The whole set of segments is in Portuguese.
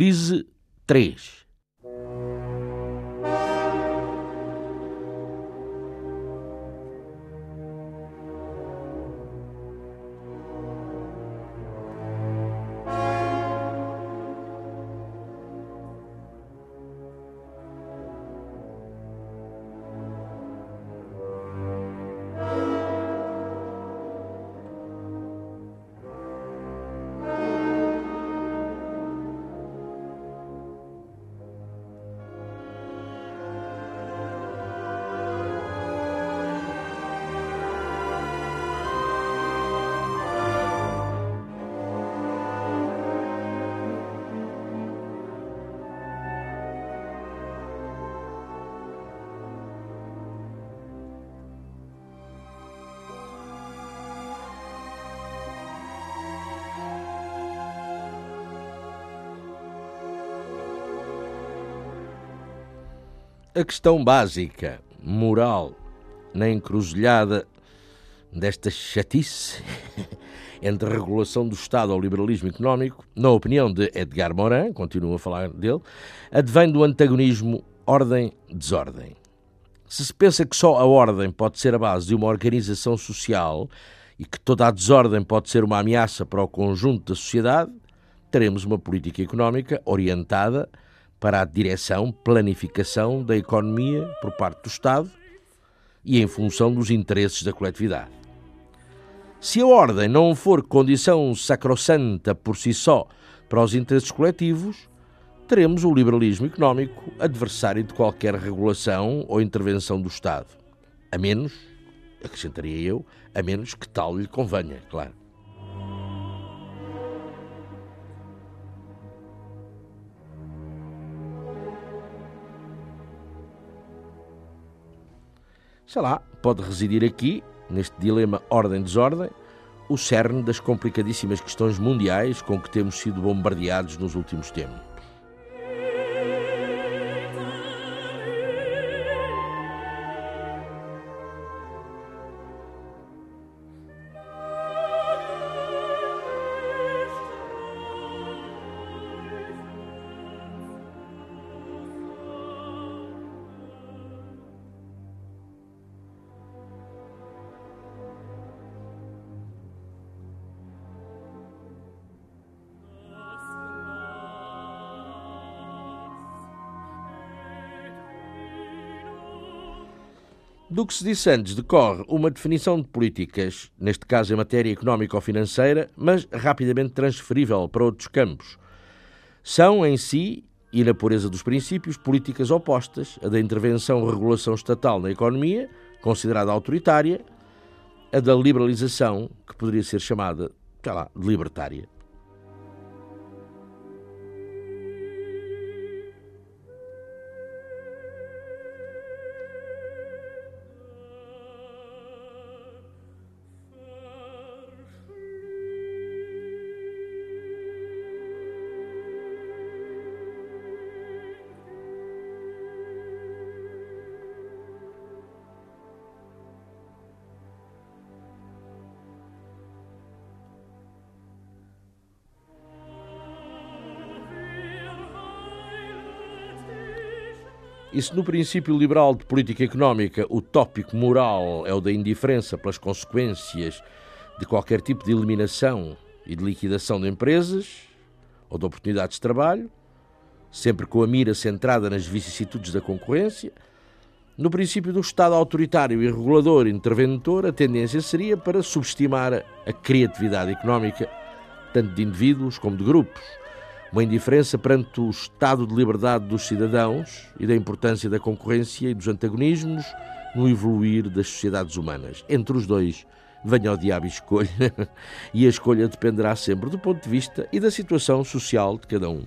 Crise 3 A questão básica, moral, na encruzilhada desta chatice entre a regulação do Estado ao liberalismo económico, na opinião de Edgar Morin, continuo a falar dele, advém do antagonismo ordem-desordem. Se se pensa que só a ordem pode ser a base de uma organização social e que toda a desordem pode ser uma ameaça para o conjunto da sociedade, teremos uma política económica orientada para a direção, planificação da economia por parte do Estado e em função dos interesses da coletividade. Se a ordem não for condição sacrossanta por si só para os interesses coletivos, teremos o liberalismo económico adversário de qualquer regulação ou intervenção do Estado. A menos, acrescentaria eu, a menos que tal lhe convenha, claro. Sei lá, pode residir aqui, neste dilema ordem-desordem, o cerne das complicadíssimas questões mundiais com que temos sido bombardeados nos últimos tempos. Do que se disse antes decorre uma definição de políticas, neste caso em matéria económica ou financeira, mas rapidamente transferível para outros campos. São em si, e na pureza dos princípios, políticas opostas, a da intervenção ou regulação estatal na economia, considerada autoritária, a da liberalização, que poderia ser chamada, sei lá, libertária. E se no princípio liberal de política económica o tópico moral é o da indiferença pelas consequências de qualquer tipo de eliminação e de liquidação de empresas ou de oportunidades de trabalho, sempre com a mira centrada nas vicissitudes da concorrência, no princípio do Estado autoritário e regulador interventor, a tendência seria para subestimar a criatividade económica, tanto de indivíduos como de grupos uma indiferença perante o estado de liberdade dos cidadãos e da importância da concorrência e dos antagonismos no evoluir das sociedades humanas. Entre os dois venha ao diabo e escolha, e a escolha dependerá sempre do ponto de vista e da situação social de cada um.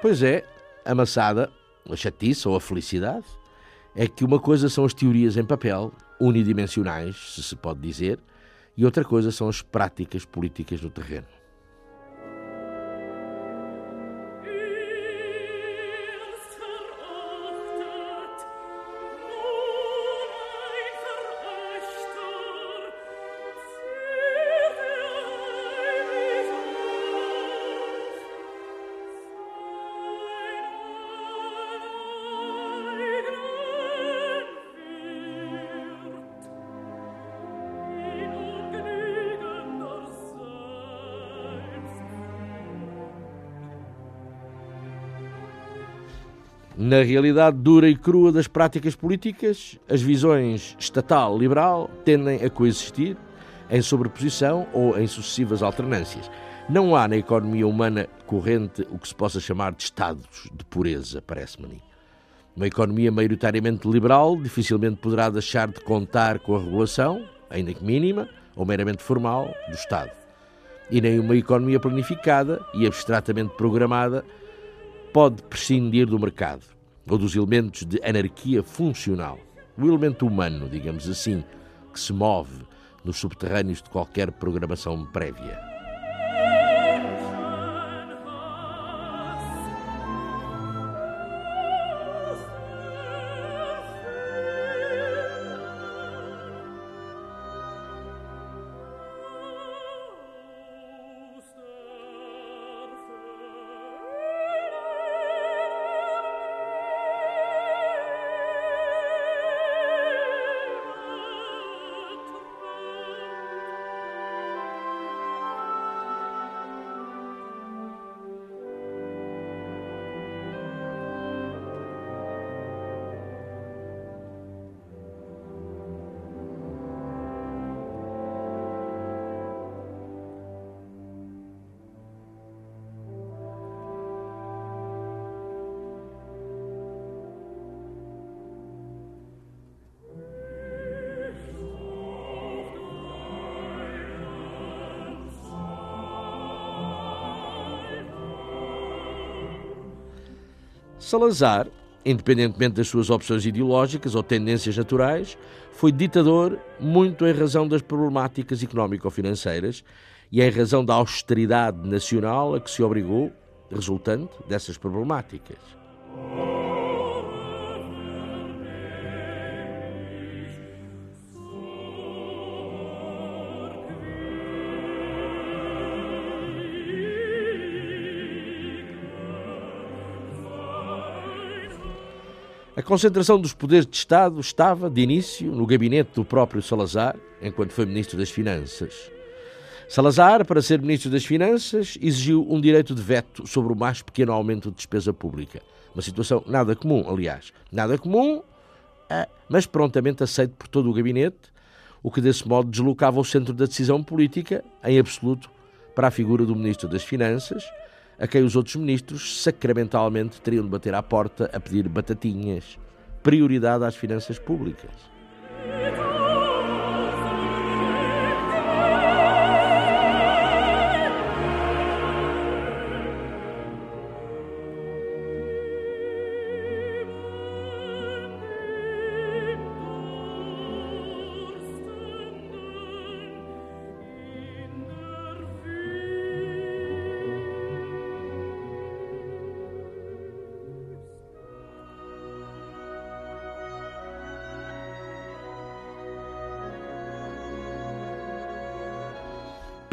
Pois é, amassada, a chatice ou a felicidade, é que uma coisa são as teorias em papel, unidimensionais, se se pode dizer, e outra coisa são as práticas políticas no terreno. Na realidade dura e crua das práticas políticas, as visões estatal-liberal tendem a coexistir em sobreposição ou em sucessivas alternâncias. Não há na economia humana corrente o que se possa chamar de estados de pureza, parece-me. Uma economia maioritariamente liberal dificilmente poderá deixar de contar com a regulação, ainda que mínima ou meramente formal, do Estado. E nem uma economia planificada e abstratamente programada pode prescindir do mercado ou dos elementos de anarquia funcional. O elemento humano, digamos assim, que se move nos subterrâneos de qualquer programação prévia. Salazar, independentemente das suas opções ideológicas ou tendências naturais, foi ditador muito em razão das problemáticas económico-financeiras e em razão da austeridade nacional a que se obrigou, resultante dessas problemáticas. Concentração dos poderes de Estado estava, de início, no gabinete do próprio Salazar, enquanto foi Ministro das Finanças. Salazar, para ser Ministro das Finanças, exigiu um direito de veto sobre o mais pequeno aumento de despesa pública. Uma situação nada comum, aliás. Nada comum, é, mas prontamente aceito por todo o gabinete, o que desse modo deslocava o centro da decisão política, em absoluto, para a figura do Ministro das Finanças, a quem os outros ministros sacramentalmente teriam de bater à porta a pedir batatinhas. Prioridade às finanças públicas.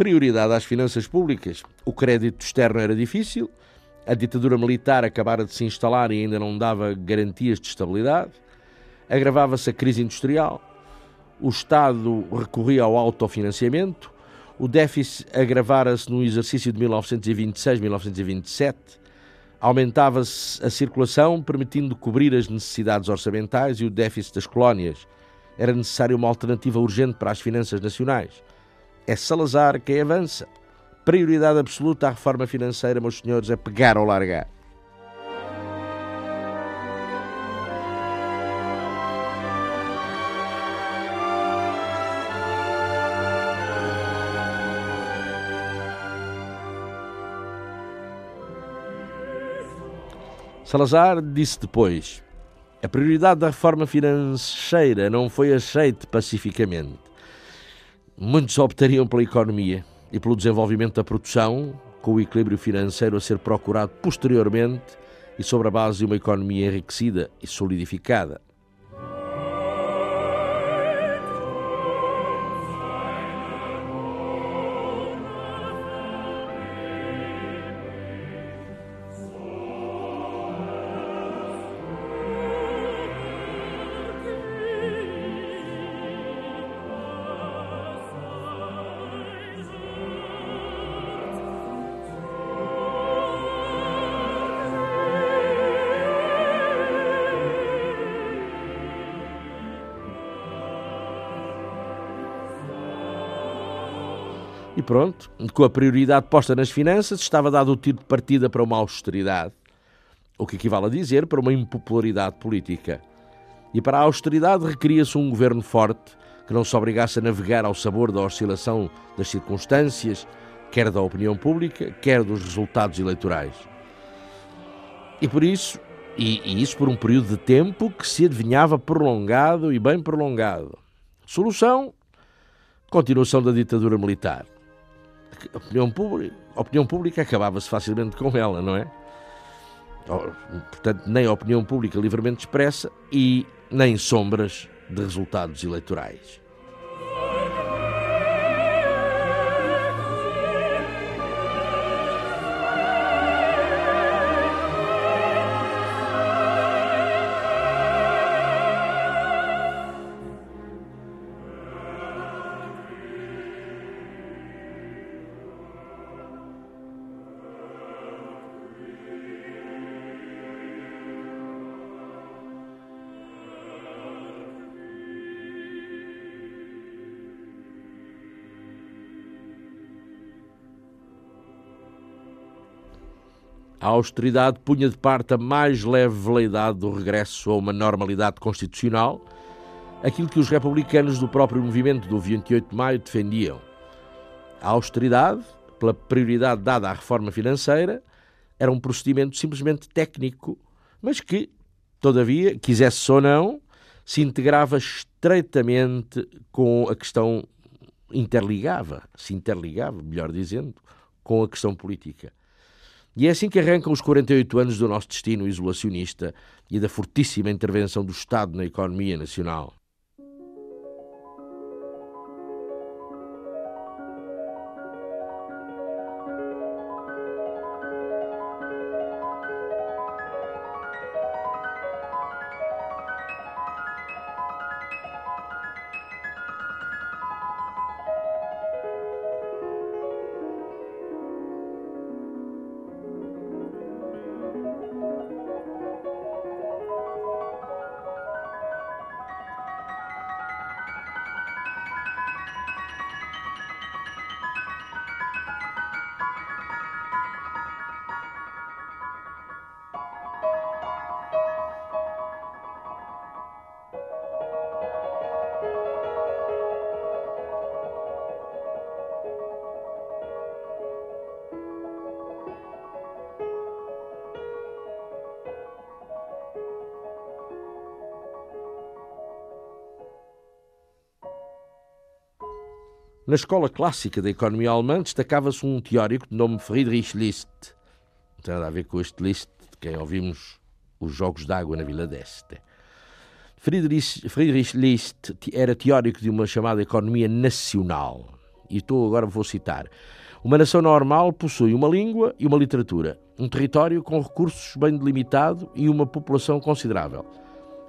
Prioridade às finanças públicas. O crédito externo era difícil, a ditadura militar acabara de se instalar e ainda não dava garantias de estabilidade, agravava-se a crise industrial, o Estado recorria ao autofinanciamento, o déficit agravara-se no exercício de 1926-1927, aumentava-se a circulação, permitindo cobrir as necessidades orçamentais e o déficit das colónias. Era necessária uma alternativa urgente para as finanças nacionais É Salazar quem avança. Prioridade absoluta à reforma financeira, meus senhores, é pegar ou largar. Salazar disse depois: a prioridade da reforma financeira não foi aceite pacificamente. Muitos optariam pela economia e pelo desenvolvimento da produção, com o equilíbrio financeiro a ser procurado posteriormente e sobre a base de uma economia enriquecida e solidificada. E pronto, com a prioridade posta nas finanças, estava dado o tiro de partida para uma austeridade, o que equivale a dizer para uma impopularidade política. E para a austeridade requeria-se um governo forte que não se obrigasse a navegar ao sabor da oscilação das circunstâncias, quer da opinião pública, quer dos resultados eleitorais. E por isso, e, e isso por um período de tempo que se adivinhava prolongado e bem prolongado. Solução: continuação da ditadura militar a opinião pública, a opinião pública acabava-se facilmente com ela, não é? Portanto, nem a opinião pública livremente expressa e nem sombras de resultados eleitorais. Austeridade punha de parte a mais leve veleidade do regresso a uma normalidade constitucional, aquilo que os republicanos do próprio movimento do 28 de maio defendiam. A austeridade, pela prioridade dada à reforma financeira, era um procedimento simplesmente técnico, mas que, todavia, quisesse ou não, se integrava estreitamente com a questão interligava, se interligava, melhor dizendo, com a questão política. E é assim que arrancam os 48 anos do nosso destino isolacionista e da fortíssima intervenção do Estado na economia nacional. Na escola clássica da economia alemã destacava-se um teórico de nome Friedrich List. Não tem nada a ver com este List de quem ouvimos os Jogos d'Água na Vila d'Este. Friedrich, Friedrich List era teórico de uma chamada economia nacional. E estou agora vou citar. Uma nação normal possui uma língua e uma literatura, um território com recursos bem delimitado e uma população considerável.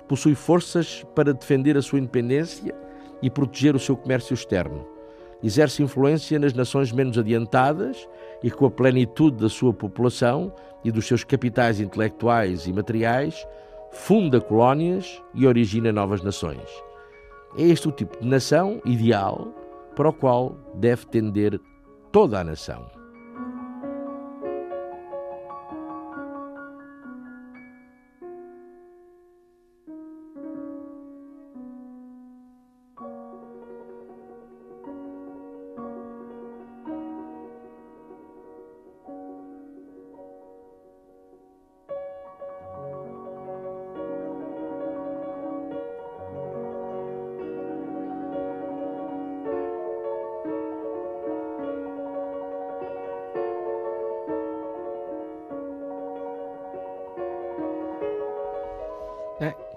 Possui forças para defender a sua independência e proteger o seu comércio externo exerce influência nas nações menos adiantadas e, com a plenitude da sua população e dos seus capitais intelectuais e materiais, funda colónias e origina novas nações. É este o tipo de nação ideal para o qual deve tender toda a nação.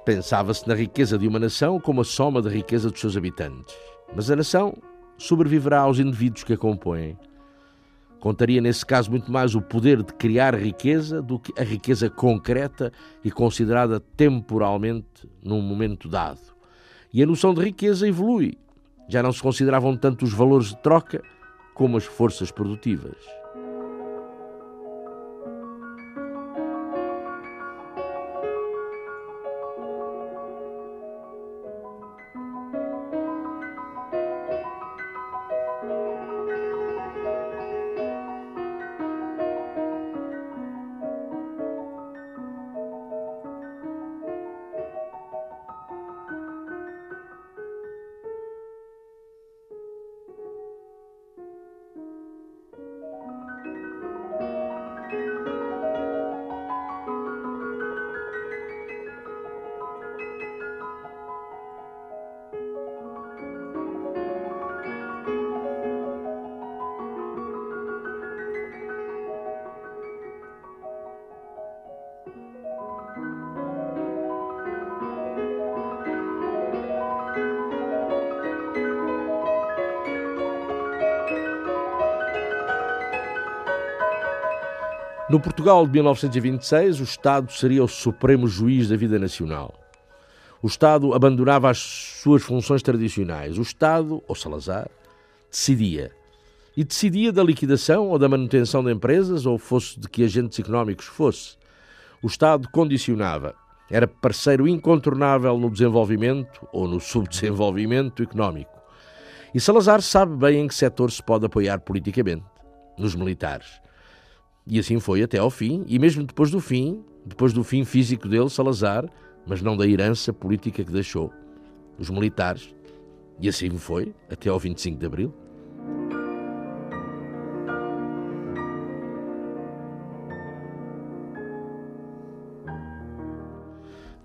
Pensava-se na riqueza de uma nação como a soma da riqueza dos seus habitantes. Mas a nação sobreviverá aos indivíduos que a compõem. Contaria, nesse caso, muito mais o poder de criar riqueza do que a riqueza concreta e considerada temporalmente num momento dado. E a noção de riqueza evolui. Já não se consideravam tanto os valores de troca como as forças produtivas. No Portugal de 1926, o Estado seria o supremo juiz da vida nacional. O Estado abandonava as suas funções tradicionais. O Estado, ou Salazar, decidia. E decidia da liquidação ou da manutenção de empresas, ou fosse de que agentes económicos fosse. O Estado condicionava. Era parceiro incontornável no desenvolvimento ou no subdesenvolvimento económico. E Salazar sabe bem em que setor se pode apoiar politicamente. Nos militares. E assim foi até ao fim, e mesmo depois do fim, depois do fim físico dele, Salazar, mas não da herança política que deixou. Os militares. E assim foi até ao 25 de Abril.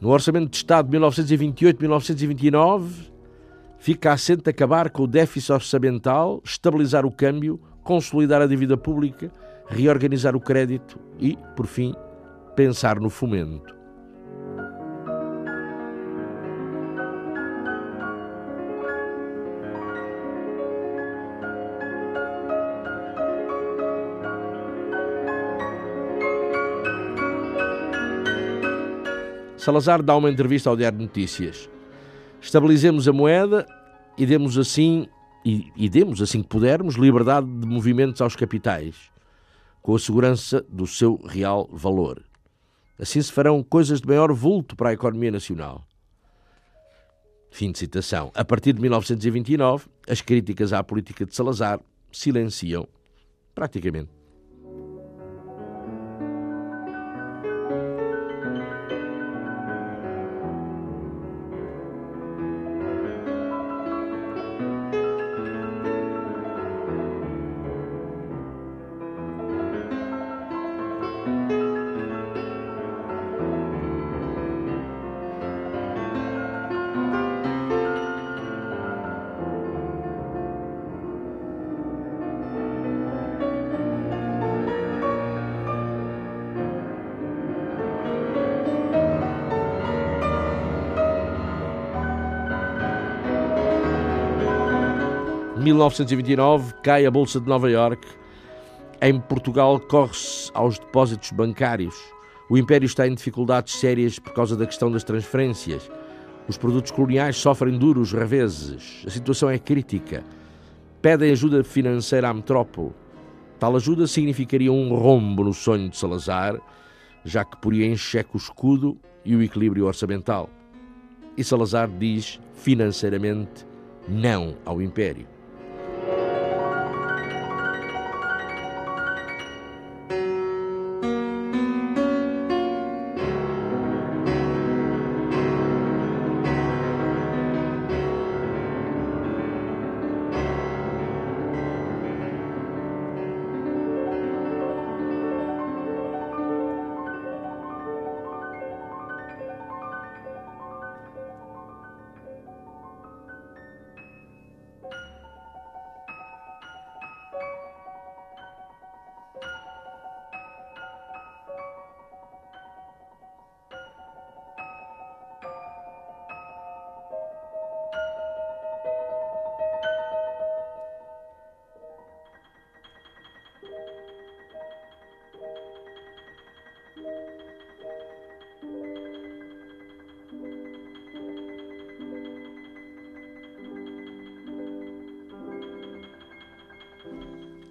No Orçamento de Estado de 1928-1929, fica assente acabar com o déficit orçamental, estabilizar o câmbio, consolidar a dívida pública reorganizar o crédito e, por fim, pensar no fomento. Salazar dá uma entrevista ao Diário de Notícias. Estabilizemos a moeda e demos assim e, e demos assim que pudermos liberdade de movimentos aos capitais com a segurança do seu real valor. Assim se farão coisas de maior vulto para a economia nacional. Fim de citação. A partir de 1929, as críticas à política de Salazar silenciam praticamente 1929 cai a Bolsa de Nova Iorque. Em Portugal corre-se aos depósitos bancários. O Império está em dificuldades sérias por causa da questão das transferências. Os produtos coloniais sofrem duros reveses. A situação é crítica. Pedem ajuda financeira à metrópole. Tal ajuda significaria um rombo no sonho de Salazar, já que poria em xeque o escudo e o equilíbrio orçamental. E Salazar diz financeiramente não ao Império.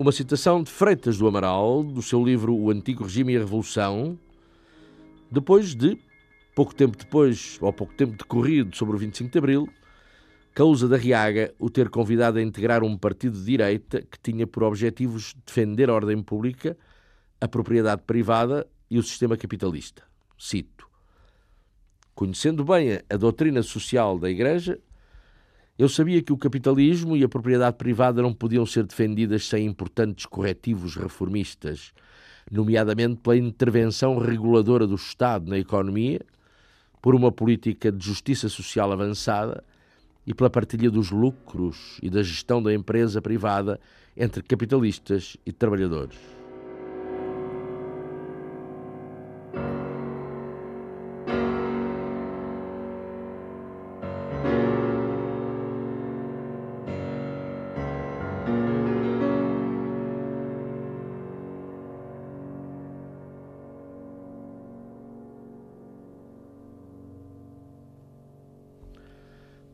Uma citação de Freitas do Amaral, do seu livro O Antigo Regime e a Revolução, depois de, pouco tempo depois, ou pouco tempo decorrido sobre o 25 de Abril, causa da Riaga o ter convidado a integrar um partido de direita que tinha por objetivos defender a ordem pública, a propriedade privada e o sistema capitalista. Cito: Conhecendo bem a doutrina social da Igreja, eu sabia que o capitalismo e a propriedade privada não podiam ser defendidas sem importantes corretivos reformistas, nomeadamente pela intervenção reguladora do Estado na economia, por uma política de justiça social avançada e pela partilha dos lucros e da gestão da empresa privada entre capitalistas e trabalhadores.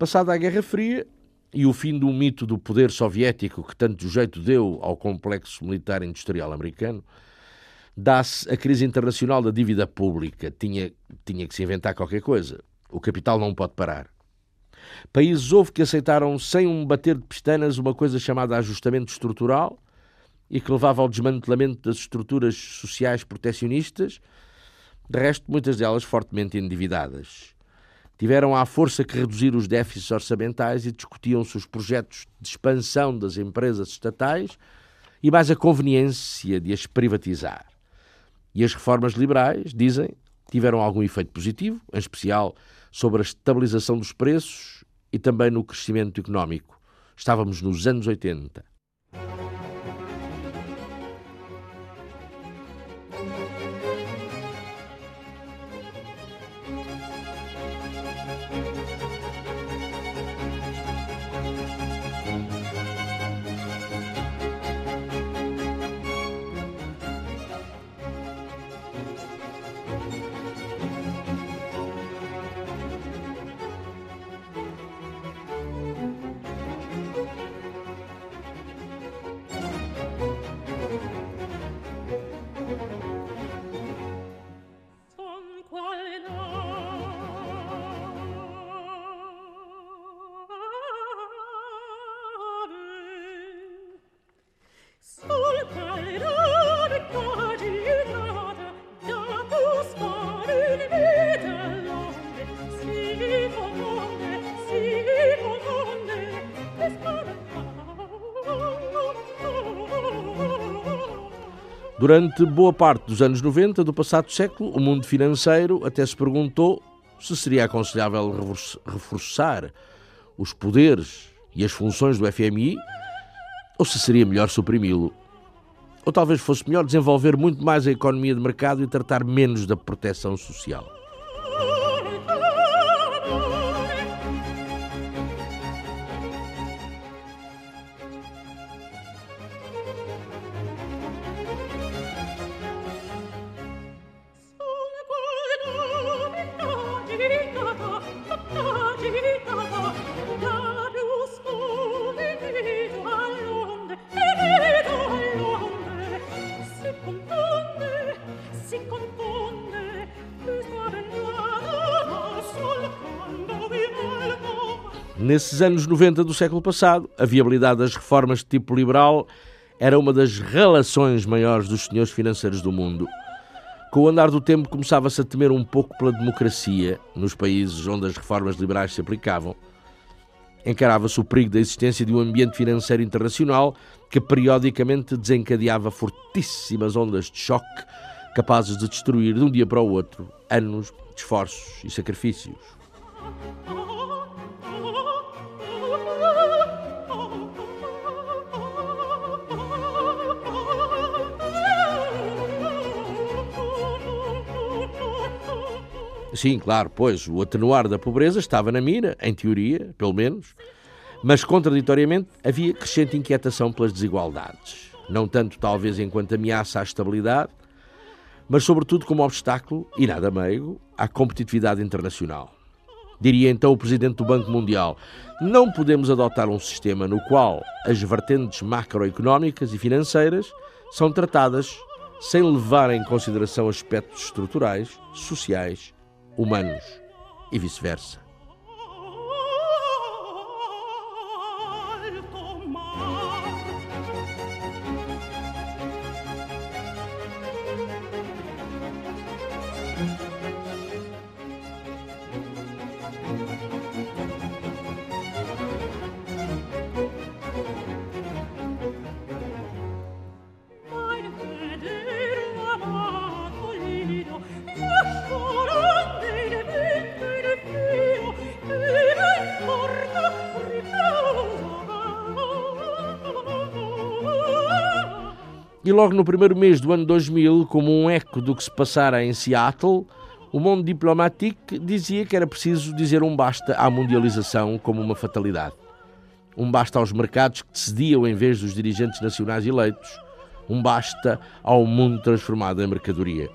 Passada a Guerra Fria e o fim do mito do poder soviético que tanto jeito deu ao complexo militar industrial americano, dá-se a crise internacional da dívida pública. Tinha, tinha que se inventar qualquer coisa. O capital não pode parar. Países houve que aceitaram sem um bater de pestanas uma coisa chamada ajustamento estrutural e que levava ao desmantelamento das estruturas sociais protecionistas, de resto, muitas delas fortemente endividadas tiveram à força que reduzir os déficits orçamentais e discutiam-se os projetos de expansão das empresas estatais e mais a conveniência de as privatizar. E as reformas liberais, dizem, tiveram algum efeito positivo, em especial sobre a estabilização dos preços e também no crescimento económico. Estávamos nos anos 80. Durante boa parte dos anos 90 do passado século, o mundo financeiro até se perguntou se seria aconselhável reforçar os poderes e as funções do FMI ou se seria melhor suprimi-lo. Ou talvez fosse melhor desenvolver muito mais a economia de mercado e tratar menos da proteção social. Nesses anos 90 do século passado, a viabilidade das reformas de tipo liberal era uma das relações maiores dos senhores financeiros do mundo. Com o andar do tempo, começava-se a temer um pouco pela democracia nos países onde as reformas liberais se aplicavam. Encarava-se o perigo da existência de um ambiente financeiro internacional que periodicamente desencadeava fortíssimas ondas de choque capazes de destruir de um dia para o outro anos de esforços e sacrifícios. Sim, claro, pois o atenuar da pobreza estava na mira, em teoria, pelo menos, mas contraditoriamente havia crescente inquietação pelas desigualdades. Não tanto, talvez, enquanto ameaça à estabilidade, mas sobretudo como obstáculo, e nada meigo, à competitividade internacional. Diria então o presidente do Banco Mundial: não podemos adotar um sistema no qual as vertentes macroeconómicas e financeiras são tratadas sem levar em consideração aspectos estruturais, sociais, humanos e vice-versa. Logo no primeiro mês do ano 2000, como um eco do que se passara em Seattle, o mundo diplomático dizia que era preciso dizer um basta à mundialização como uma fatalidade. Um basta aos mercados que decidiam em vez dos dirigentes nacionais eleitos. Um basta ao mundo transformado em mercadoria.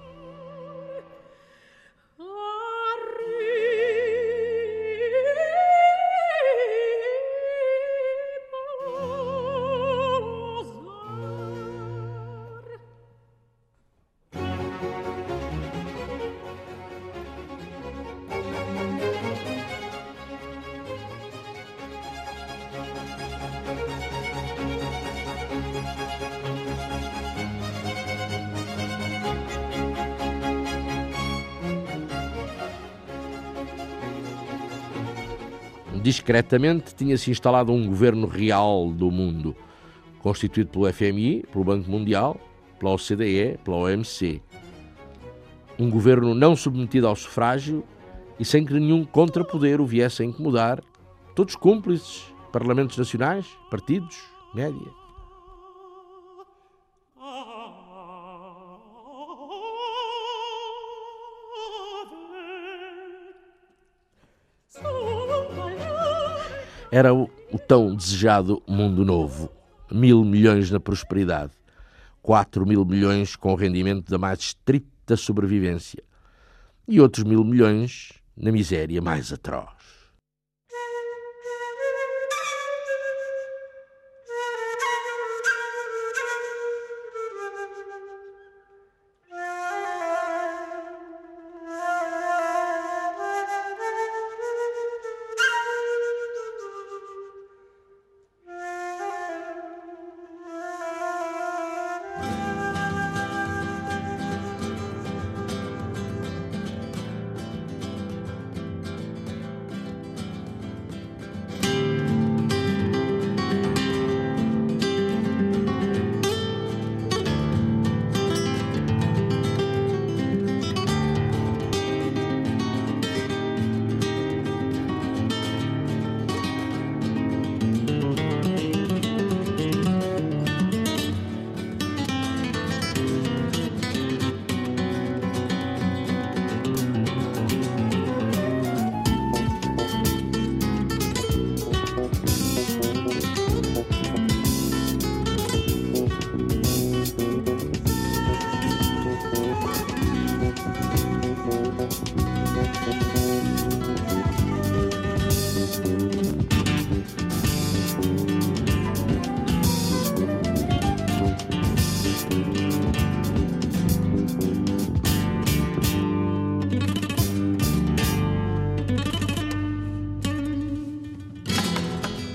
Discretamente tinha-se instalado um governo real do mundo, constituído pelo FMI, pelo Banco Mundial, pela OCDE, pela OMC. Um governo não submetido ao sufrágio e sem que nenhum contrapoder o viesse a incomodar, todos cúmplices, parlamentos nacionais, partidos, média. Era o, o tão desejado mundo novo. Mil milhões na prosperidade. Quatro mil milhões com rendimento da mais estrita sobrevivência. E outros mil milhões na miséria mais atroz.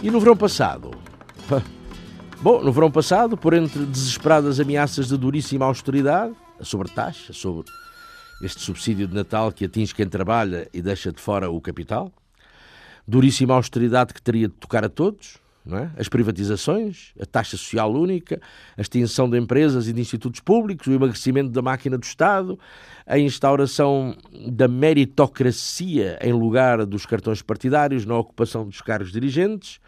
E no verão passado? Bom, no verão passado, por entre desesperadas ameaças de duríssima austeridade, a sobretaxa sobre este subsídio de Natal que atinge quem trabalha e deixa de fora o capital, duríssima austeridade que teria de tocar a todos, é? as privatizações, a taxa social única, a extinção de empresas e de institutos públicos, o emagrecimento da máquina do Estado, a instauração da meritocracia em lugar dos cartões partidários na ocupação dos cargos dirigentes,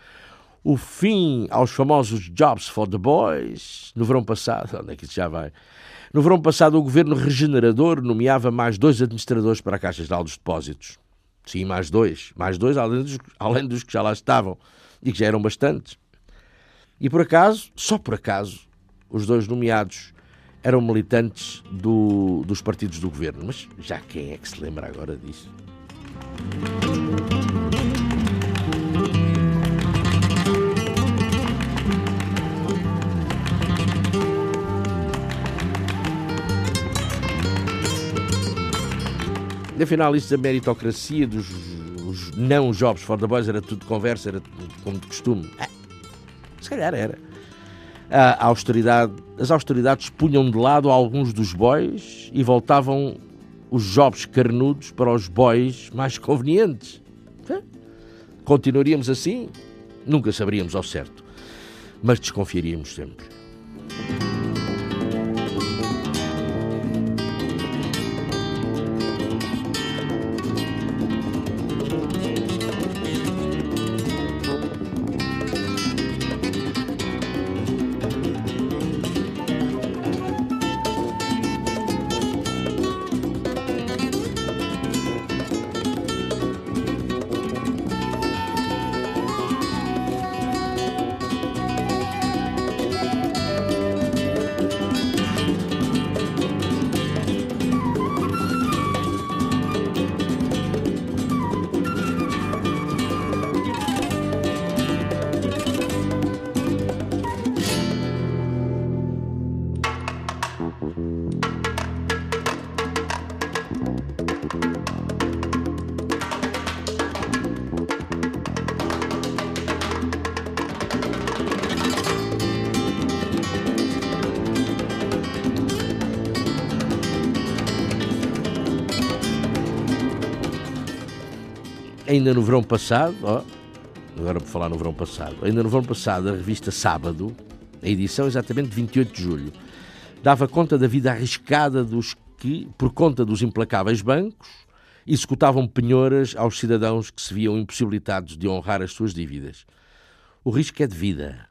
o fim aos famosos Jobs for the Boys, no verão passado, onde é que isso já vai? No verão passado, o governo regenerador nomeava mais dois administradores para caixas de altos depósitos. Sim, mais dois. Mais dois, além dos, além dos que já lá estavam e que já eram bastantes. E por acaso, só por acaso, os dois nomeados eram militantes do, dos partidos do governo. Mas já quem é que se lembra agora disso? Afinal, isso da meritocracia dos não jobs for the boys, era tudo conversa, era tudo como de costume. É, se calhar era. A austeridade, as autoridades punham de lado alguns dos boys e voltavam os jobs carnudos para os boys mais convenientes. Continuaríamos assim? Nunca saberíamos ao certo, mas desconfiaríamos sempre. Ainda no verão passado, ó, agora por falar no verão passado, ainda no verão passado, a revista Sábado, a edição exatamente de 28 de julho, dava conta da vida arriscada dos que, por conta dos implacáveis bancos, executavam penhoras aos cidadãos que se viam impossibilitados de honrar as suas dívidas. O risco é de vida.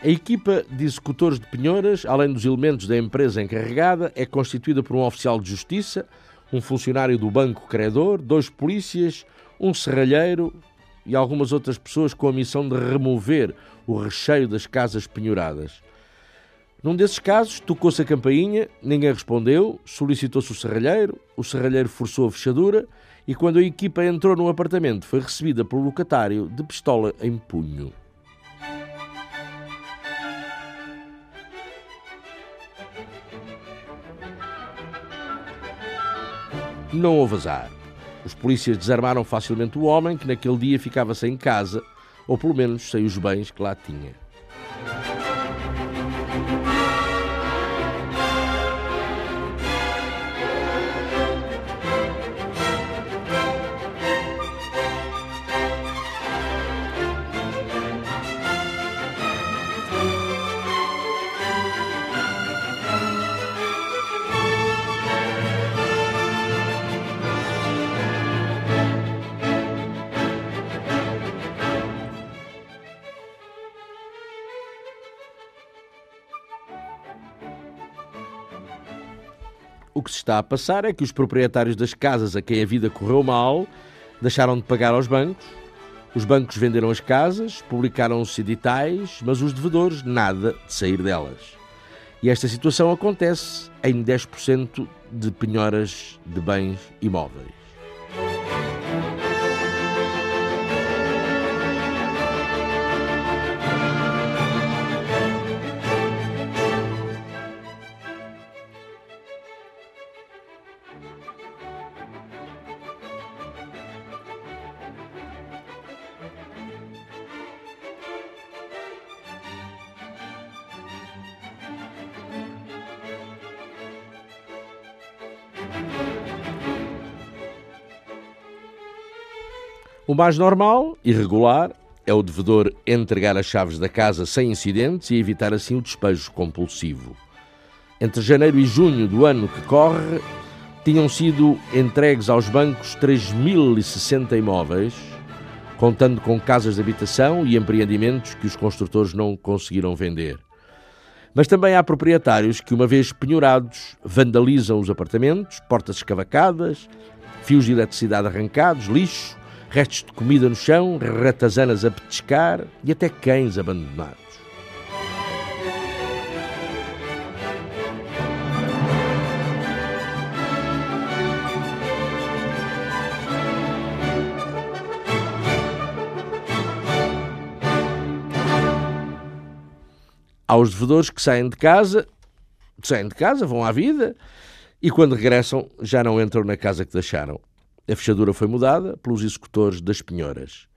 A equipa de executores de penhoras, além dos elementos da empresa encarregada, é constituída por um oficial de justiça, um funcionário do banco credor, dois polícias, um serralheiro e algumas outras pessoas com a missão de remover o recheio das casas penhoradas. Num desses casos, tocou-se a campainha, ninguém respondeu, solicitou-se o serralheiro, o serralheiro forçou a fechadura e, quando a equipa entrou no apartamento, foi recebida pelo locatário de pistola em punho. Não houve azar. Os polícias desarmaram facilmente o homem que naquele dia ficava sem casa, ou pelo menos sem os bens que lá tinha. Que se está a passar é que os proprietários das casas a quem a vida correu mal deixaram de pagar aos bancos, os bancos venderam as casas, publicaram-se editais, mas os devedores nada de sair delas. E esta situação acontece em 10% de penhoras de bens imóveis. Mais normal e regular é o devedor entregar as chaves da casa sem incidentes e evitar assim o despejo compulsivo. Entre janeiro e junho do ano que corre, tinham sido entregues aos bancos 3.060 imóveis, contando com casas de habitação e empreendimentos que os construtores não conseguiram vender. Mas também há proprietários que, uma vez penhorados, vandalizam os apartamentos, portas escavacadas, fios de eletricidade arrancados, lixo, restos de comida no chão, ratazanas a petiscar e até cães abandonados. Há os devedores que saem de casa, saem de casa, vão à vida e quando regressam já não entram na casa que deixaram. A fechadura foi mudada pelos executores das penhoras.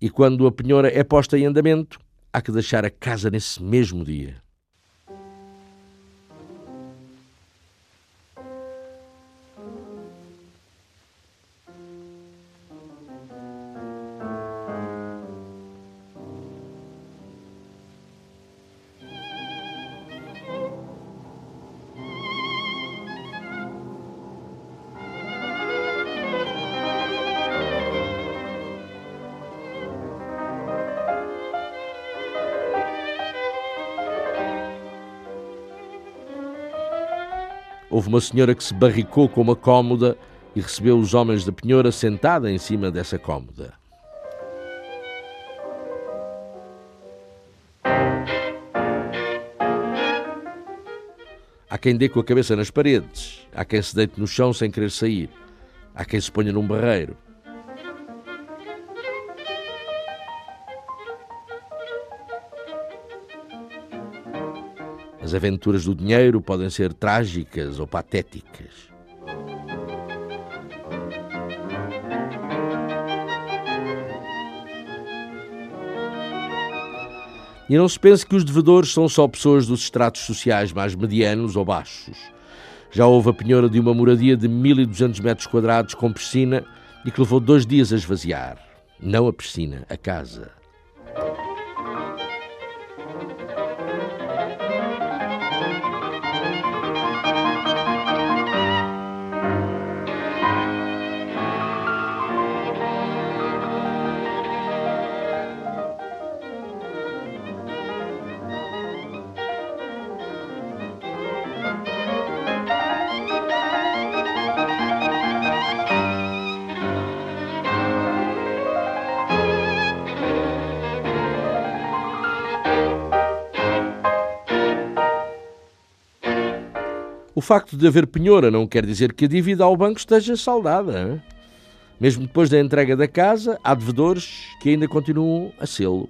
E quando a penhora é posta em andamento, há que deixar a casa nesse mesmo dia. Uma senhora que se barricou com uma cômoda e recebeu os homens da penhora sentada em cima dessa cômoda. Há quem dê com a cabeça nas paredes, há quem se deite no chão sem querer sair, há quem se ponha num barreiro. As aventuras do dinheiro podem ser trágicas ou patéticas. E não se pense que os devedores são só pessoas dos estratos sociais mais medianos ou baixos. Já houve a penhora de uma moradia de 1200 metros quadrados com piscina e que levou dois dias a esvaziar. Não a piscina, a casa. Facto de haver penhora não quer dizer que a dívida ao banco esteja saldada. Mesmo depois da entrega da casa, há devedores que ainda continuam a sê-lo.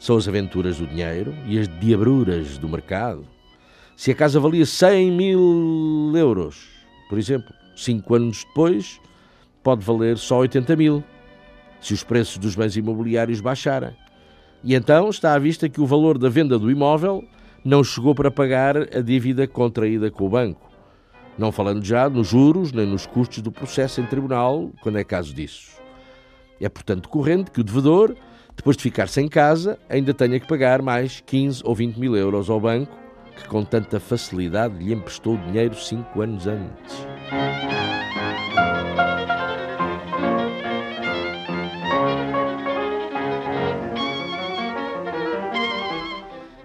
São as aventuras do dinheiro e as diabruras do mercado. Se a casa valia 100 mil euros, por exemplo, cinco anos depois, pode valer só 80 mil, se os preços dos bens imobiliários baixarem. E então está à vista que o valor da venda do imóvel não chegou para pagar a dívida contraída com o banco. Não falando já nos juros nem nos custos do processo em tribunal, quando é caso disso. É, portanto, corrente que o devedor, depois de ficar sem casa, ainda tenha que pagar mais 15 ou 20 mil euros ao banco, que com tanta facilidade lhe emprestou dinheiro cinco anos antes.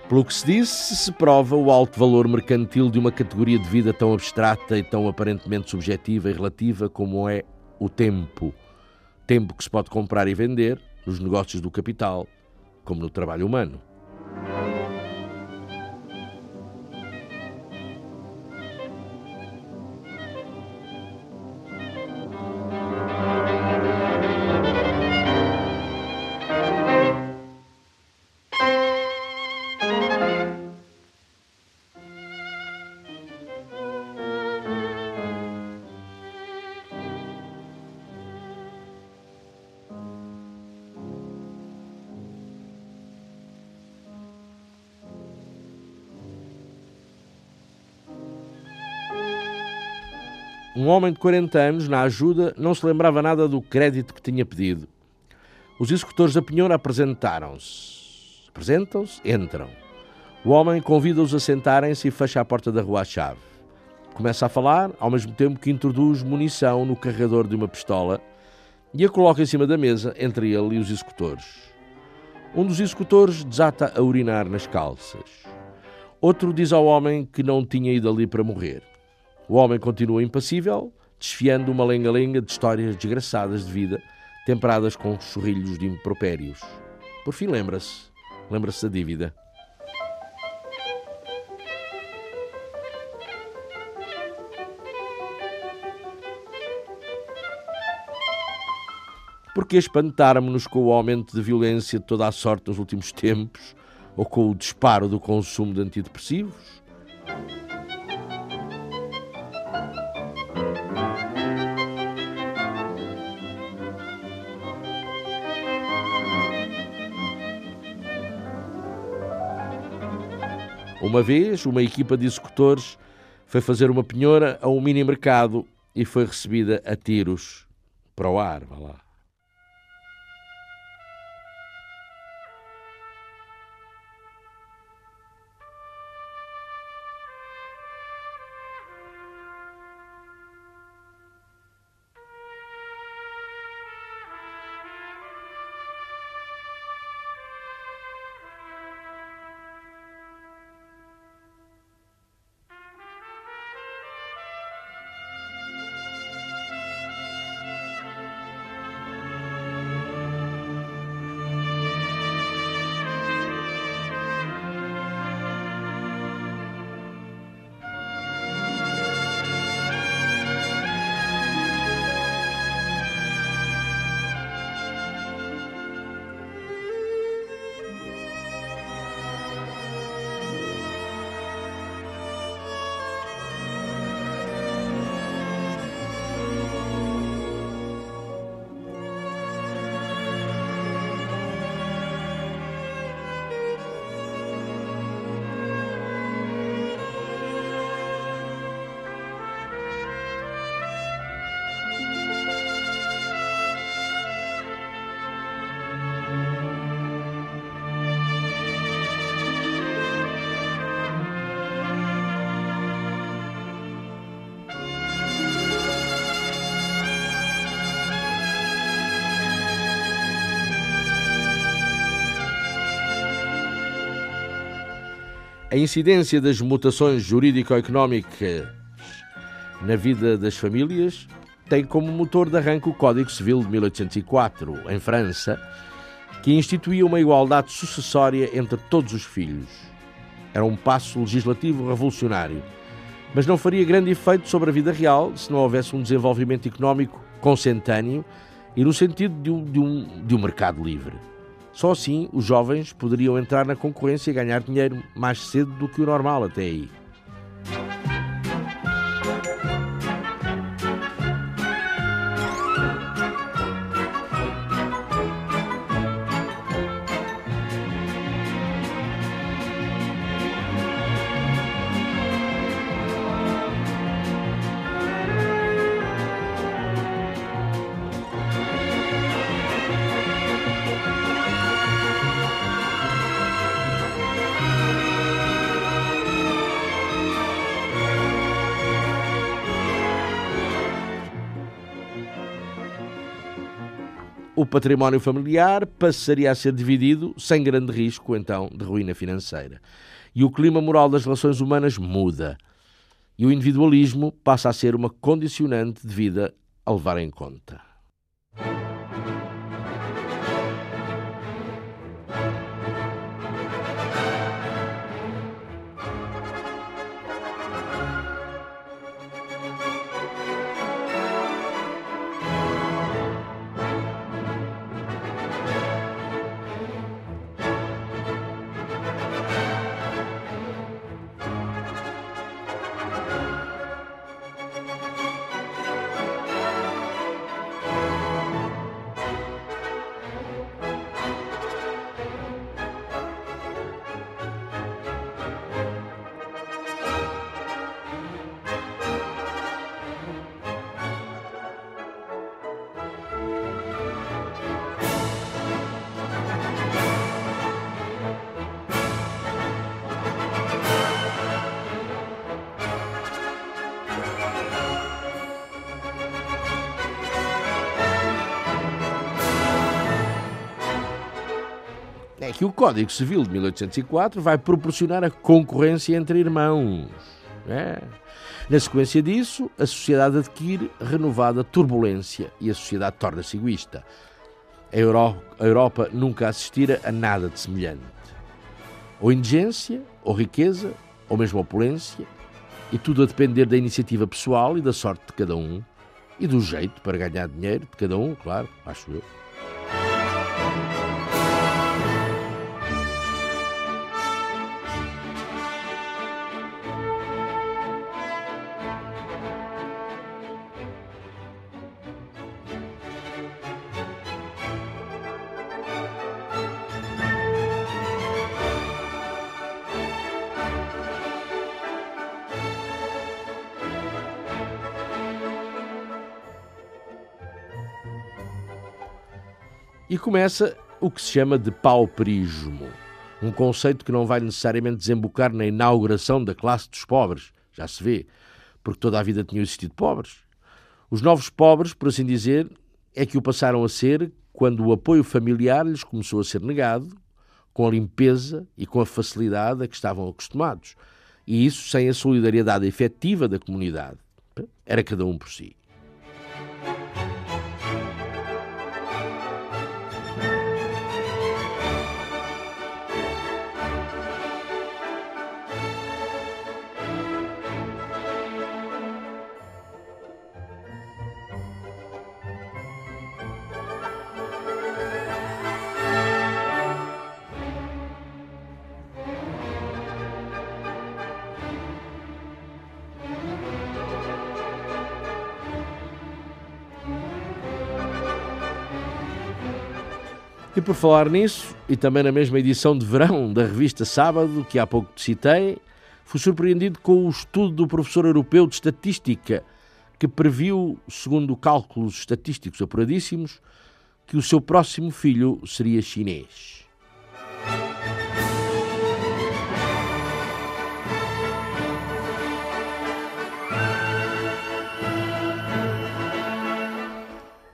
Pelo que se disse, se prova o alto valor mercantil de uma categoria de vida tão abstrata e tão aparentemente subjetiva e relativa como é o tempo. Tempo que se pode comprar e vender nos negócios do capital, como no trabalho humano. Homem de 40 anos, na ajuda, não se lembrava nada do crédito que tinha pedido. Os executores da penhora apresentaram-se. Apresentam-se, entram. O homem convida-os a sentarem-se e fecha a porta da rua à chave. Começa a falar, ao mesmo tempo que introduz munição no carregador de uma pistola e a coloca em cima da mesa entre ele e os executores. Um dos executores desata a urinar nas calças. Outro diz ao homem que não tinha ido ali para morrer. O homem continua impassível, desfiando uma lenga-lenga de histórias desgraçadas de vida, temperadas com chorrilhos de impropérios. Por fim, lembra-se. Lembra-se da dívida. Porque espantarmos-nos com o aumento de violência de toda a sorte nos últimos tempos, ou com o disparo do consumo de antidepressivos? Uma vez, uma equipa de executores foi fazer uma penhora a um mini mercado e foi recebida a tiros para o ar, vá lá. A incidência das mutações jurídico-económicas na vida das famílias tem como motor de arranque o Código Civil de 1804, em França, que instituía uma igualdade sucessória entre todos os filhos. Era um passo legislativo revolucionário, mas não faria grande efeito sobre a vida real se não houvesse um desenvolvimento económico consentâneo e no sentido de um, de um, de um mercado livre. Só assim os jovens poderiam entrar na concorrência e ganhar dinheiro mais cedo do que o normal até aí. Património familiar passaria a ser dividido sem grande risco, então, de ruína financeira. E o clima moral das relações humanas muda. E o individualismo passa a ser uma condicionante de vida a levar em conta. Código Civil de 1804 vai proporcionar a concorrência entre irmãos. É. Na sequência disso, a sociedade adquire renovada turbulência e a sociedade torna-se egoísta. A Europa nunca assistira a nada de semelhante. Ou indigência, ou riqueza, ou mesmo opulência, e tudo a depender da iniciativa pessoal e da sorte de cada um, e do jeito para ganhar dinheiro de cada um, claro, acho eu. Começa o que se chama de pauperismo, um conceito que não vai necessariamente desembocar na inauguração da classe dos pobres, já se vê, porque toda a vida tinham existido pobres. Os novos pobres, por assim dizer, é que o passaram a ser quando o apoio familiar lhes começou a ser negado, com a limpeza e com a facilidade a que estavam acostumados. E isso sem a solidariedade efetiva da comunidade. Era cada um por si. E por falar nisso, e também na mesma edição de verão da revista Sábado, que há pouco te citei, fui surpreendido com o estudo do professor europeu de estatística, que previu, segundo cálculos estatísticos apuradíssimos, que o seu próximo filho seria chinês.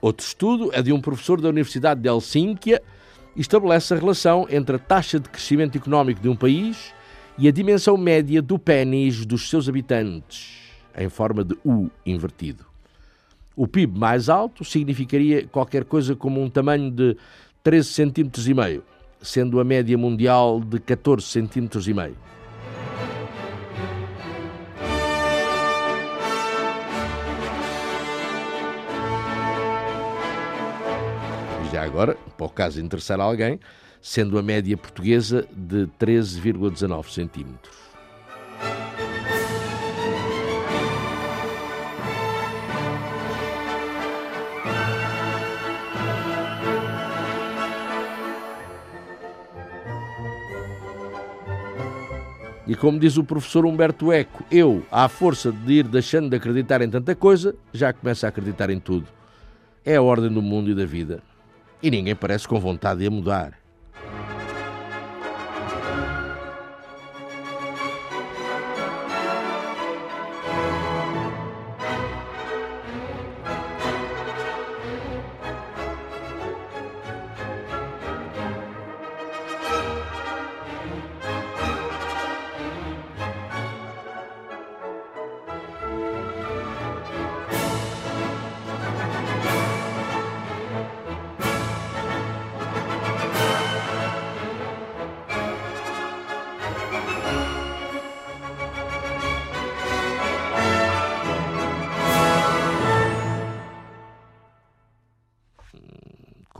Outro estudo é de um professor da Universidade de Helsínquia e estabelece a relação entre a taxa de crescimento económico de um país e a dimensão média do pênis dos seus habitantes, em forma de U invertido. O PIB mais alto significaria qualquer coisa como um tamanho de 13 cm sendo a média mundial de 14 cm já agora, para o caso interessar alguém, sendo a média portuguesa de 13,19 centímetros. E como diz o professor Humberto Eco, eu, à força de ir deixando de acreditar em tanta coisa, já começo a acreditar em tudo. É a ordem do mundo e da vida e ninguém parece com vontade de a mudar.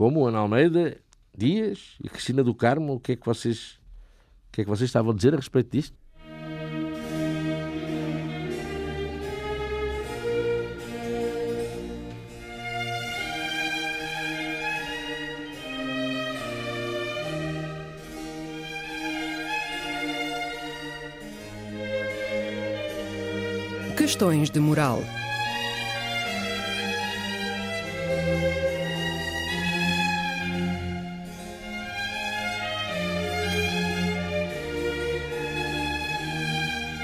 Como Ana Almeida, Dias e Cristina do Carmo, o que é que vocês, o que é que vocês estavam a dizer a respeito disto? Questões de moral.